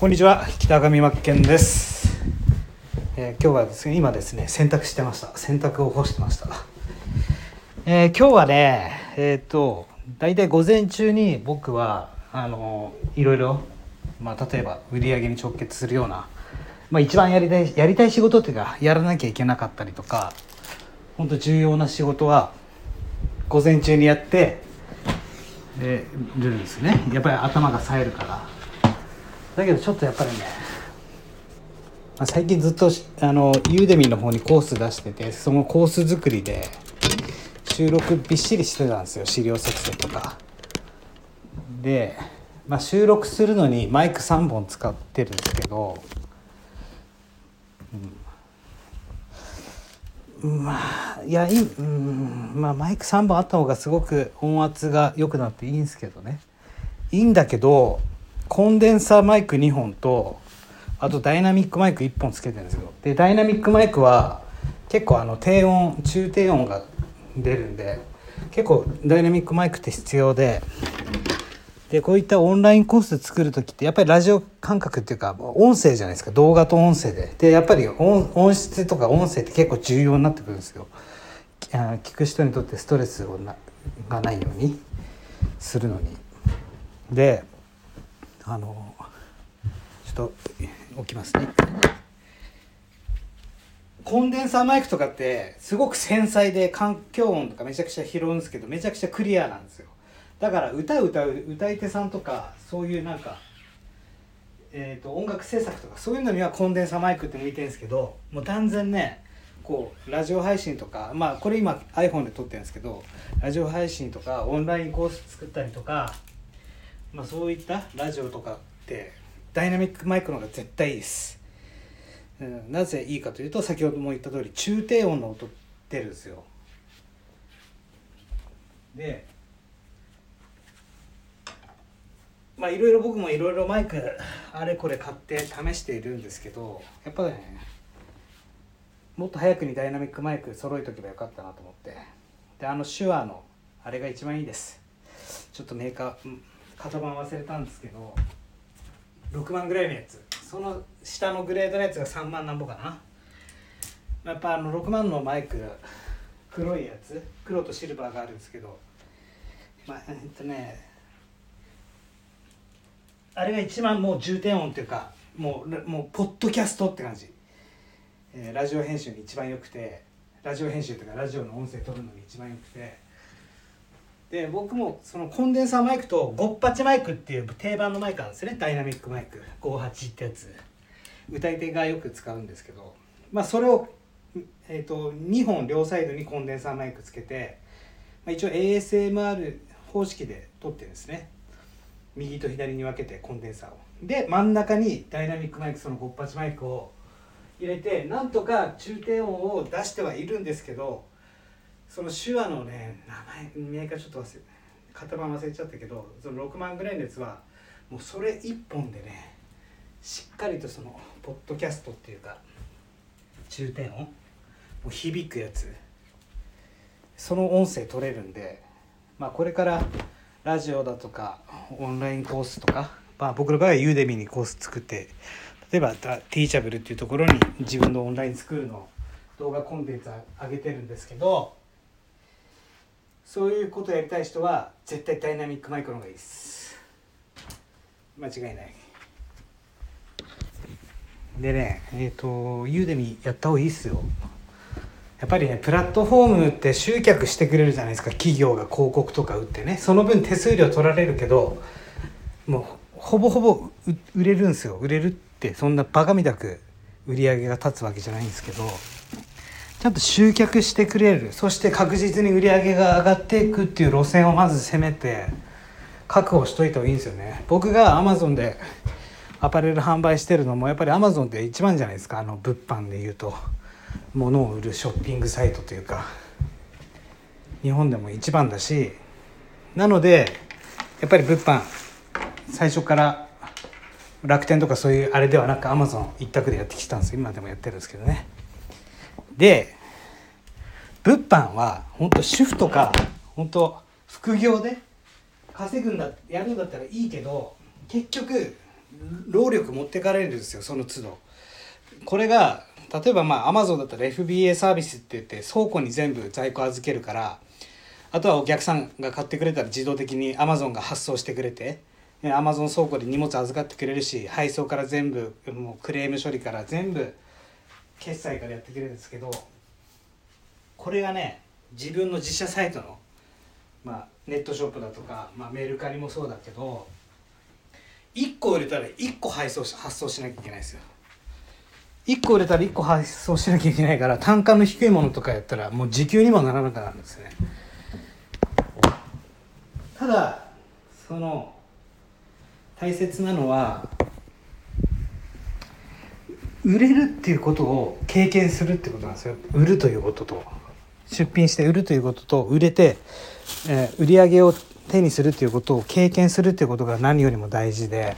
こんにちは。北上真剣です、えー今日はですね今ですね洗濯してました。洗濯を干してました、えー今日はねえっ、と大体午前中に僕はあのいろいろまあ例えば売り上げに直結するようなまあ一番やりたいやりたい仕事っていうかやらなきゃいけなかったりとか本当重要な仕事は午前中にやってるんですね。やっぱり頭が冴えるから。だけどちょっとやっぱりね、最近ずっとあのユーデミの方にコース出しててそのコース作りで収録びっしりしてたんですよ資料作成とか。で、まあ、収録するのにマイク3本使ってるんですけど、うん、まあいやい、うんまあ、マイク3本あった方がすごく音圧が良くなっていいんですけどね。いいんだけどコンデンサーマイク2本とあとダイナミックマイク1本つけてるんですよ。でダイナミックマイクは結構あの低音中低音が出るんで結構ダイナミックマイクって必要ででこういったオンラインコース作る時ってやっぱりラジオ感覚っていうか音声じゃないですか。動画と音声で。でやっぱり音音質とか音声って結構重要になってくるんですよ。聞く人にとってストレスをながないようにするのに。であのちょっと置きますね。コンデンサーマイクとかってすごく繊細で環境音とかめちゃくちゃ拾うんですけどめちゃくちゃクリアなんですよ。だから歌歌う歌い手さんとかそういうなんか、えー、と音楽制作とかそういうのにはコンデンサーマイクって向いてるんですけどもう断然ねこうラジオ配信とかまあこれ今 iPhone で撮ってるんですけどラジオ配信とかオンラインコース作ったりとかまあ、そういったラジオとかってダイナミックマイクの方が絶対いいです、うん、なぜいいかというと先ほども言った通り中低音の音出るんですよ。でまあいろいろ僕もいろいろマイクあれこれ買って試しているんですけどやっぱねもっと早くにダイナミックマイク揃えとけばよかったなと思って。であの手話のあれが一番いいです。ちょっとメーカー型番忘れたんですけど6万ぐらいのやつ。その下のグレードのやつが3万なんぼかな。やっぱあの6万のマイク黒いやつ。黒とシルバーがあるんですけどまあえっとねあれが一番もう重低音っていうかもうもうポッドキャストって感じ、えーラジオ編集に一番良くてラジオ編集というかラジオの音声取るのに一番良くてで僕もそのコンデンサーマイクとゴッパチマイクっていう定番のマイクなんですね。ダイナミックマイク。58ってやつ。歌い手がよく使うんですけど。まあそれを、えー、と2本両サイドにコンデンサーマイクつけて、まあ、一応 ASMR 方式で撮ってるんですね。右と左に分けてコンデンサーを。で真ん中にダイナミックマイクそのゴッパチマイクを入れてなんとか中低音を出してはいるんですけどその手話のね名前メーカーちょっと忘れ型番忘れちゃったけどその6万ぐらいのやつはもうそれ1本でねしっかりとそのポッドキャストっていうか中低音もう響くやつその音声取れるんでまあこれからラジオだとかオンラインコースとか、まあ、僕の場合はユーデミにコース作って例えばティーチャブルっていうところに自分のオンラインスクールの動画コンテンツ上げてるんですけどそういうことやりたい人は絶対ダイナミックマイクの方がいいです。間違いない。でねえっ、とユーデミやった方がいいっすよ。やっぱりねプラットフォームって集客してくれるじゃないですか。企業が広告とか売ってね。その分手数料取られるけどもうほぼほぼ売れるんですよ。売れるってそんなバカみたく売り上げが立つわけじゃないんですけど。ちゃんと集客してくれる。そして確実に売り上げが上がっていくっていう路線をまず攻めて確保しといた方がいいんですよね。僕がアマゾンでアパレル販売してるのもやっぱりアマゾンって一番じゃないですか。あの物販でいうと。物を売るショッピングサイトというか。日本でも一番だし。なのでやっぱり物販最初から楽天とかそういうあれではなくアマゾン一択でやってきたんです今でもやってるんですけどね。で物販は本当主婦とか本当副業で稼ぐんだやるんだったらいいけど結局労力持ってかれるんですよその都度。これが例えばまあアマゾンだったら FBA サービスって言って倉庫に全部在庫預けるからあとはお客さんが買ってくれたら自動的にアマゾンが発送してくれてアマゾン倉庫で荷物預かってくれるし配送から全部もうクレーム処理から全部決済からやってくれるんですけどこれがね自分の自社サイトの、まあ、ネットショップだとか、まあ、メルカリもそうだけど1個売れたら1個配送し発送しなきゃいけないですよ。1個売れたら1個発送しなきゃいけないから単価の低いものとかやったらもう時給にもならなくなるんですね。ただその大切なのは売れるっていうことを経験するってことなんですよ売るということと出品して売るということと売れて、えー、売り上げを手にするっていうことを経験するっていうことが何よりも大事で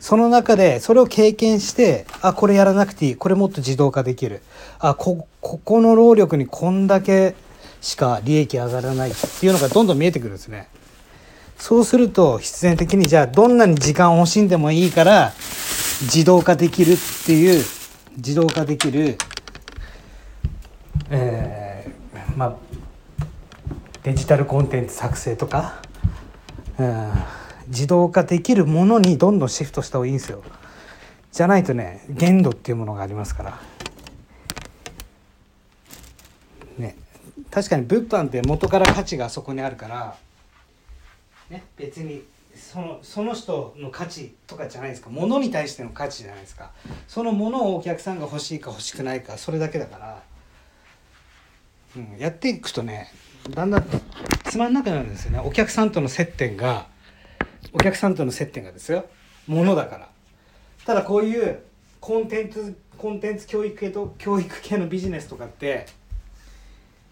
その中でそれを経験してあこれやらなくていいこれもっと自動化できるあこここの労力にこんだけしか利益上がらないっていうのがどんどん見えてくるんですね。そうすると必然的にじゃあどんなに時間を惜しんでもいいから自動化できるっていう自動化できる、えー、まあデジタルコンテンツ作成とか、うん、自動化できるものにどんどんシフトした方がいいんですよ。じゃないとね限度っていうものがありますから。ね確かに物販って元から価値がそこにあるから、ね、別にそのその人の価値とかじゃないですか。物に対しての価値じゃないですか。そのものをお客さんが欲しいか欲しくないかそれだけだから、うん、やっていくとねだんだんつまんなくなるんですよね。お客さんとの接点がお客さんとの接点がですよ。ものだから。ただこういうコンテンツコンテンツ教育系と教育系のビジネスとかって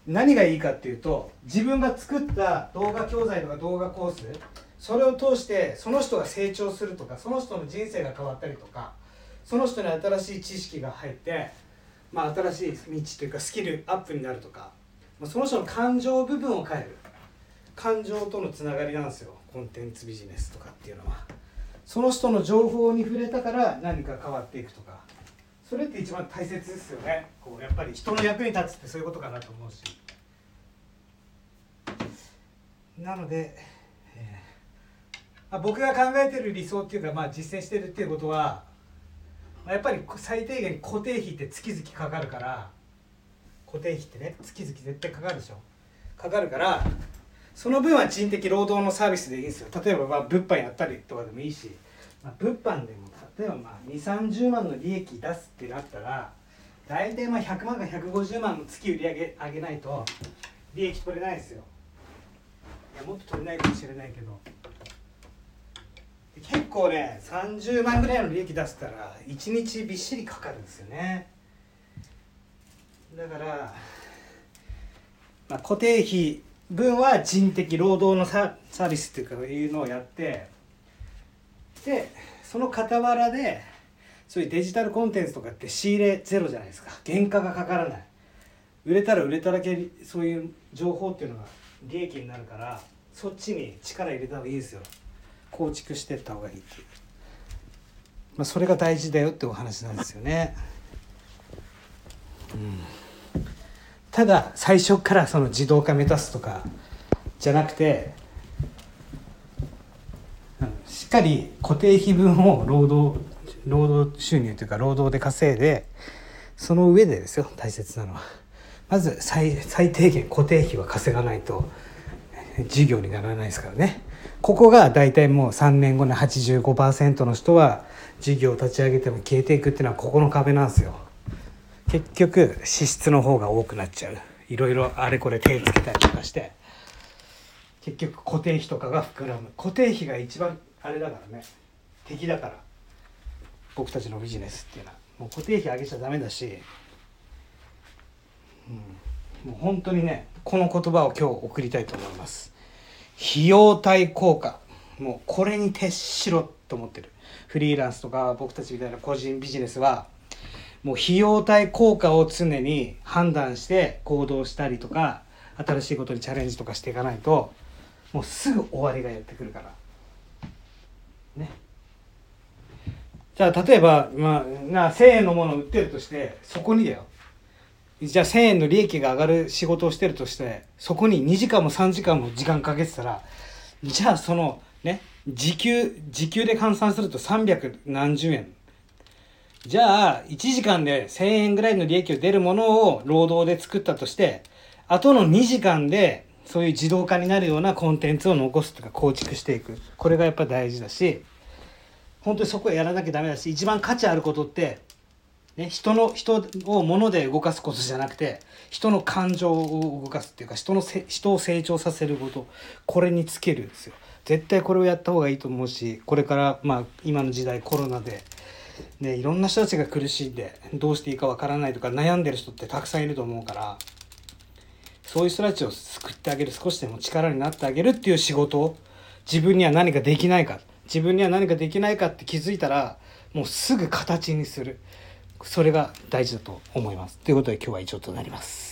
何がいいかっていうと自分が作った動画教材とか動画コースそれを通してその人が成長するとかその人の人生が変わったりとかその人に新しい知識が入って、まあ、新しい道というかスキルアップになるとかまあその人の感情部分を変える。感情とのつながりなんですよ。コンテンツビジネスとかっていうのは。その人の情報に触れたから何か変わっていくとか。それって一番大切ですよね。こうやっぱり人の役に立つってそういうことかなと思うし。なので、僕が考えてる理想っていうか、まあ、実践してるっていうことは、まあ、やっぱり最低限固定費って月々かかるから固定費ってね月々絶対かかるでしょ。かかるからその分は人的労働のサービスでいいんですよ。例えばまあ物販やったりとかでもいいし、まあ、物販でも例えばまあ2 3 0万の利益出すってなったら大体まあ100万か150万の月売り上げ上げないと利益取れないですよ。いやもっと取れないかもしれないけど。結構ね30万ぐらいの利益出せたら1日びっしりかかるんですよね。だから、まあ、固定費分は人的労働のサービスっていうかいうのをやってでその傍らでそういうデジタルコンテンツとかって仕入れゼロじゃないですか。原価がかからない。売れたら売れただけそういう情報っていうのが利益になるからそっちに力入れた方がいいですよ。構築していった方がいいっていう、まあ、それが大事だよってお話なんですよね。うん、ただ最初からその自動化目指すとかじゃなくてしっかり固定費分を労働労働収入というか労働で稼いでその上でですよ大切なのはまず最最低限固定費は稼がないと事業にならないですからね。ここが大体もう3年後に85%の人は事業を立ち上げても消えていくっていうのはここの壁なんですよ。結局支出の方が多くなっちゃう。いろいろあれこれ手つけたりとかして。結局固定費とかが膨らむ。固定費が一番あれだからね。敵だから。僕たちのビジネスっていうのは。もう固定費上げちゃダメだし、うん、もう本当にねこの言葉を今日送りたいと思います。費用対効果。もうこれに徹しろと思ってる。フリーランスとか僕たちみたいな個人ビジネスはもう費用対効果を常に判断して行動したりとか新しいことにチャレンジとかしていかないともうすぐ終わりがやってくるから。ね。じゃあ例えば、まあ、な1,000円のものを売ってるとしてそこにだよ。じゃあ1,000円の利益が上がる仕事をしてるとしてそこに2時間も3時間も時間かけてたらじゃあそのね時給時給で換算すると300何十円。じゃあ1時間で1,000円ぐらいの利益を出るものを労働で作ったとしてあとの2時間でそういう自動化になるようなコンテンツを残すとか構築していく。これがやっぱ大事だし本当にそこはやらなきゃダメだし一番価値あることって、ね、人の人を物で動かすことじゃなくて人の感情を動かすっていうか人のせ人を成長させることこれにつけるんですよ。絶対これをやった方がいいと思うしこれからまあ今の時代コロナで、ね、いろんな人たちが苦しんでどうしていいかわからないとか悩んでる人ってたくさんいると思うからそういう人たちを救ってあげる少しでも力になってあげるっていう仕事を自分には何かできないか自分には何かできないかって気づいたらもうすぐ形にするそれが大事だと思います。ということで今日は以上となります。